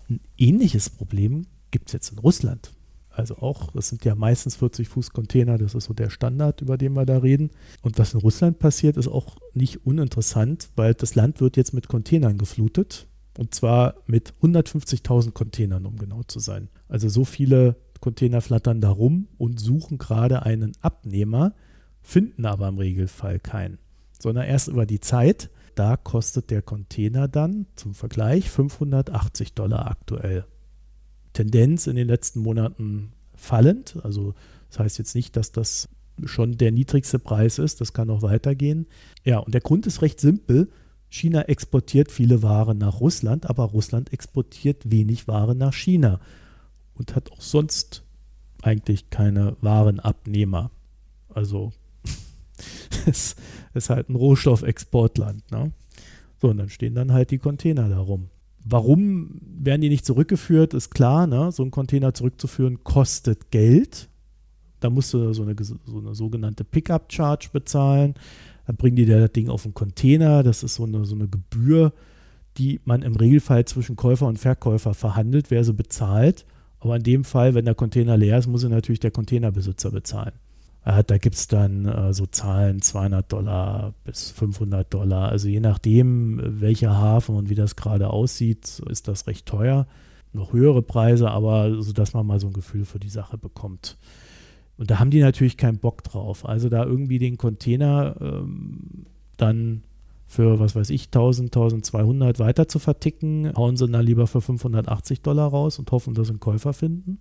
Ein ähnliches Problem gibt es jetzt in Russland. Also auch, das sind ja meistens 40 Fuß Container, das ist so der Standard, über den wir da reden. Und was in Russland passiert, ist auch nicht uninteressant, weil das Land wird jetzt mit Containern geflutet. Und zwar mit 150.000 Containern, um genau zu sein. Also so viele Container flattern da rum und suchen gerade einen Abnehmer, finden aber im Regelfall keinen. Sondern erst über die Zeit, da kostet der Container dann zum Vergleich 580 Dollar aktuell. Tendenz in den letzten Monaten fallend. Also das heißt jetzt nicht, dass das schon der niedrigste Preis ist. Das kann auch weitergehen. Ja, und der Grund ist recht simpel. China exportiert viele Waren nach Russland, aber Russland exportiert wenig Waren nach China und hat auch sonst eigentlich keine Warenabnehmer. Also es ist halt ein Rohstoffexportland. Ne? So, und dann stehen dann halt die Container darum. Warum werden die nicht zurückgeführt, ist klar. Ne? So ein Container zurückzuführen kostet Geld. Da musst du so eine, so eine sogenannte Pickup-Charge bezahlen. Dann bringen die das Ding auf den Container. Das ist so eine, so eine Gebühr, die man im Regelfall zwischen Käufer und Verkäufer verhandelt, wer sie bezahlt. Aber in dem Fall, wenn der Container leer ist, muss sie natürlich der Containerbesitzer bezahlen. Da gibt es dann äh, so Zahlen 200 Dollar bis 500 Dollar. Also je nachdem, welcher Hafen und wie das gerade aussieht, ist das recht teuer. Noch höhere Preise, aber so dass man mal so ein Gefühl für die Sache bekommt. Und da haben die natürlich keinen Bock drauf. Also da irgendwie den Container ähm, dann für, was weiß ich, 1000, 1200 weiter zu verticken, hauen sie dann lieber für 580 Dollar raus und hoffen, dass sie einen Käufer finden.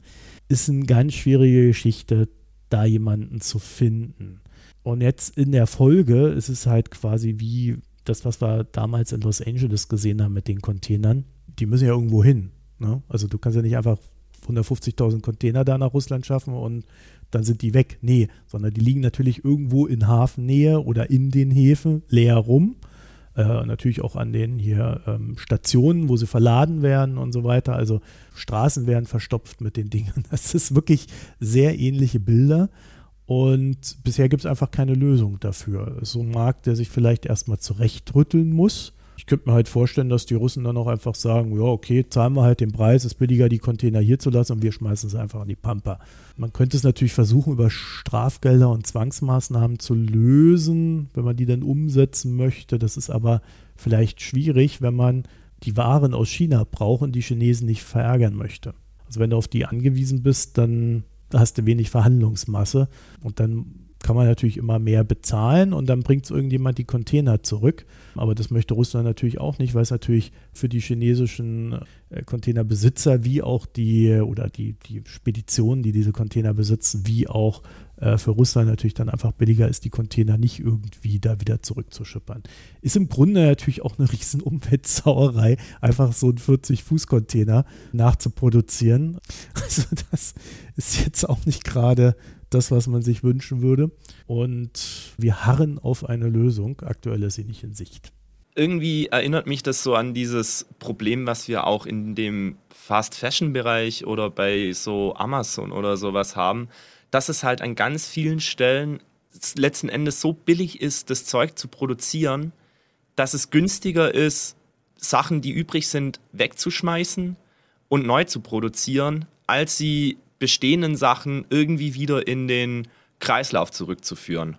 Ist eine ganz schwierige Geschichte da jemanden zu finden. Und jetzt in der Folge ist es halt quasi wie das, was wir damals in Los Angeles gesehen haben mit den Containern. Die müssen ja irgendwo hin. Ne? Also du kannst ja nicht einfach 150.000 Container da nach Russland schaffen und dann sind die weg. Nee, sondern die liegen natürlich irgendwo in Hafennähe oder in den Häfen leer rum. Äh, natürlich auch an den hier ähm, Stationen, wo sie verladen werden und so weiter. Also Straßen werden verstopft mit den Dingen. Das ist wirklich sehr ähnliche Bilder. Und bisher gibt es einfach keine Lösung dafür. So ein Markt, der sich vielleicht erstmal zurechtrütteln muss ich könnte mir halt vorstellen, dass die Russen dann auch einfach sagen, ja, okay, zahlen wir halt den Preis, ist billiger, die Container hier zu lassen und wir schmeißen es einfach an die Pampa. Man könnte es natürlich versuchen, über Strafgelder und Zwangsmaßnahmen zu lösen, wenn man die dann umsetzen möchte. Das ist aber vielleicht schwierig, wenn man die Waren aus China braucht und die Chinesen nicht verärgern möchte. Also wenn du auf die angewiesen bist, dann hast du wenig Verhandlungsmasse und dann kann man natürlich immer mehr bezahlen und dann bringt es irgendjemand die Container zurück. Aber das möchte Russland natürlich auch nicht, weil es natürlich für die chinesischen äh, Containerbesitzer wie auch die oder die, die Speditionen, die diese Container besitzen, wie auch äh, für Russland natürlich dann einfach billiger ist, die Container nicht irgendwie da wieder zurückzuschippern. Ist im Grunde natürlich auch eine riesen Umweltsauerei, einfach so einen 40-Fuß-Container nachzuproduzieren. Also das ist jetzt auch nicht gerade das, was man sich wünschen würde. Und wir harren auf eine Lösung. Aktuell ist sie nicht in Sicht. Irgendwie erinnert mich das so an dieses Problem, was wir auch in dem Fast-Fashion-Bereich oder bei so Amazon oder sowas haben, dass es halt an ganz vielen Stellen letzten Endes so billig ist, das Zeug zu produzieren, dass es günstiger ist, Sachen, die übrig sind, wegzuschmeißen und neu zu produzieren, als sie bestehenden Sachen irgendwie wieder in den Kreislauf zurückzuführen.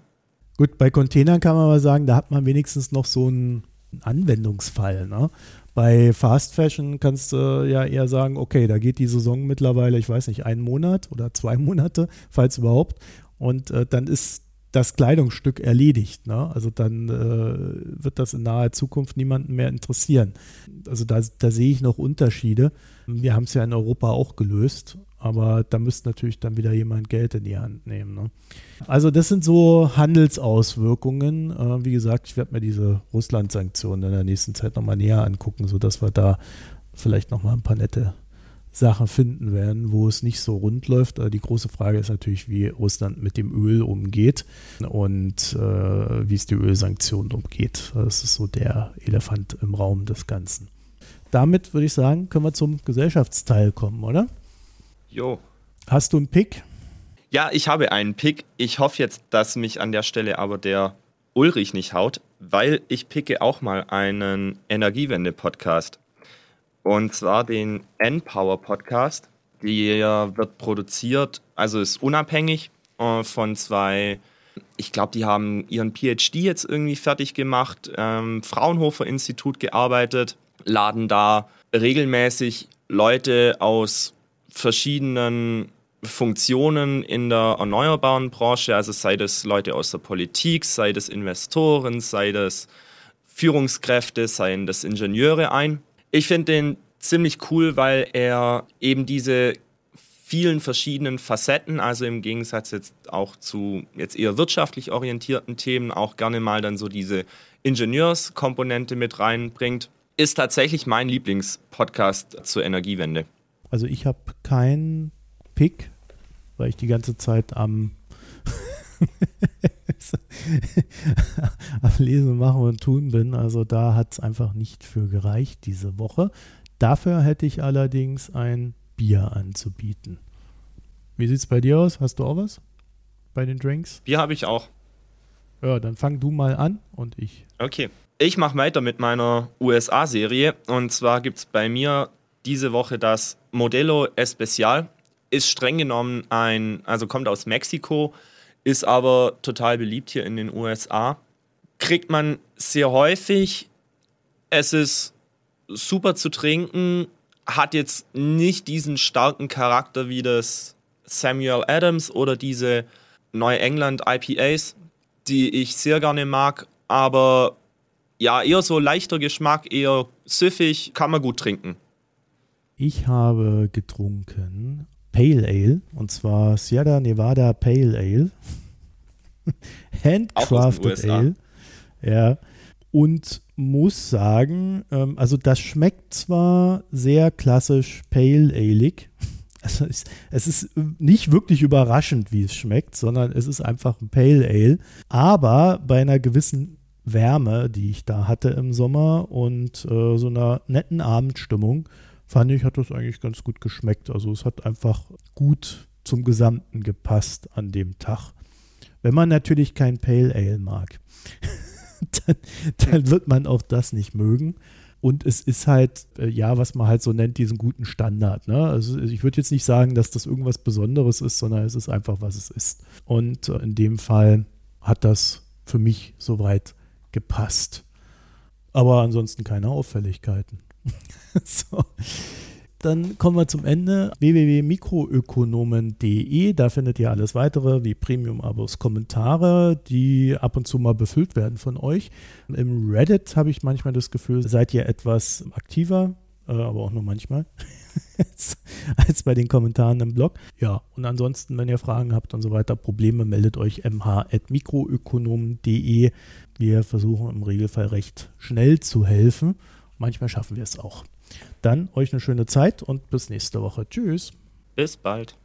Gut, bei Containern kann man aber sagen, da hat man wenigstens noch so einen Anwendungsfall. Ne? Bei Fast Fashion kannst du ja eher sagen, okay, da geht die Saison mittlerweile, ich weiß nicht, einen Monat oder zwei Monate, falls überhaupt. Und äh, dann ist das Kleidungsstück erledigt. Ne? Also dann äh, wird das in naher Zukunft niemanden mehr interessieren. Also da, da sehe ich noch Unterschiede. Wir haben es ja in Europa auch gelöst. Aber da müsste natürlich dann wieder jemand Geld in die Hand nehmen. Ne? Also das sind so Handelsauswirkungen. Äh, wie gesagt, ich werde mir diese Russland-Sanktionen in der nächsten Zeit nochmal näher angucken, sodass wir da vielleicht nochmal ein paar nette Sachen finden werden, wo es nicht so rund läuft. Die große Frage ist natürlich, wie Russland mit dem Öl umgeht und äh, wie es die Ölsanktionen umgeht. Das ist so der Elefant im Raum des Ganzen. Damit würde ich sagen, können wir zum Gesellschaftsteil kommen, oder? Jo. Hast du einen Pick? Ja, ich habe einen Pick. Ich hoffe jetzt, dass mich an der Stelle aber der Ulrich nicht haut, weil ich picke auch mal einen Energiewende-Podcast. Und zwar den N-Power Podcast. Der wird produziert, also ist unabhängig äh, von zwei, ich glaube, die haben ihren PhD jetzt irgendwie fertig gemacht, ähm, Fraunhofer Institut gearbeitet, laden da regelmäßig Leute aus verschiedenen Funktionen in der erneuerbaren Branche, also sei das Leute aus der Politik, sei das Investoren, sei das Führungskräfte, seien das Ingenieure ein. Ich finde den ziemlich cool, weil er eben diese vielen verschiedenen Facetten, also im Gegensatz jetzt auch zu jetzt eher wirtschaftlich orientierten Themen auch gerne mal dann so diese Ingenieurskomponente mit reinbringt, ist tatsächlich mein Lieblingspodcast zur Energiewende. Also ich habe keinen Pick, weil ich die ganze Zeit am am Lesen, Machen und Tun bin. Also da hat es einfach nicht für gereicht diese Woche. Dafür hätte ich allerdings ein Bier anzubieten. Wie sieht es bei dir aus? Hast du auch was bei den Drinks? Bier habe ich auch. Ja, dann fang du mal an und ich. Okay. Ich mache weiter mit meiner USA-Serie. Und zwar gibt es bei mir diese Woche das Modelo Especial. Ist streng genommen ein, also kommt aus Mexiko, ist aber total beliebt hier in den USA. Kriegt man sehr häufig. Es ist super zu trinken, hat jetzt nicht diesen starken Charakter wie das Samuel Adams oder diese Neuengland IPAs, die ich sehr gerne mag, aber ja, eher so leichter Geschmack, eher süffig, kann man gut trinken. Ich habe getrunken Pale Ale und zwar Sierra Nevada Pale Ale. Handcrafted Ale. Ja. Und muss sagen, ähm, also das schmeckt zwar sehr klassisch Pale Ale-ig. Also es, es, ist nicht wirklich überraschend, wie es schmeckt, sondern es ist einfach ein Pale Ale. Aber bei einer gewissen Wärme, die ich da hatte im Sommer und äh, so einer netten Abendstimmung, fand ich, hat das eigentlich ganz gut geschmeckt. Also es hat einfach gut zum Gesamten gepasst an dem Tag. Wenn man natürlich kein Pale Ale mag, dann, dann, wird man auch das nicht mögen. Und es ist halt, äh, ja, was man halt so nennt, diesen guten Standard. Ne? Also ich würde jetzt nicht sagen, dass das irgendwas Besonderes ist, sondern es ist einfach, was es ist. Und äh, in dem Fall hat das für mich soweit gepasst. Aber ansonsten keine Auffälligkeiten. so. Dann kommen wir zum Ende. www.mikroökonomen.de. Da findet ihr alles weitere wie Premium-Abos, Kommentare, die ab und zu mal befüllt werden von euch. Im Reddit habe ich manchmal das Gefühl, seid ihr etwas aktiver, äh, aber auch nur manchmal, als bei den Kommentaren im Blog. Ja, und ansonsten, wenn ihr Fragen habt und so weiter, Probleme, meldet euch mh.mikroökonomen.de. Wir versuchen im Regelfall recht schnell zu helfen. Manchmal schaffen wir es auch. Dann euch eine schöne Zeit und bis nächste Woche. Tschüss. Bis bald.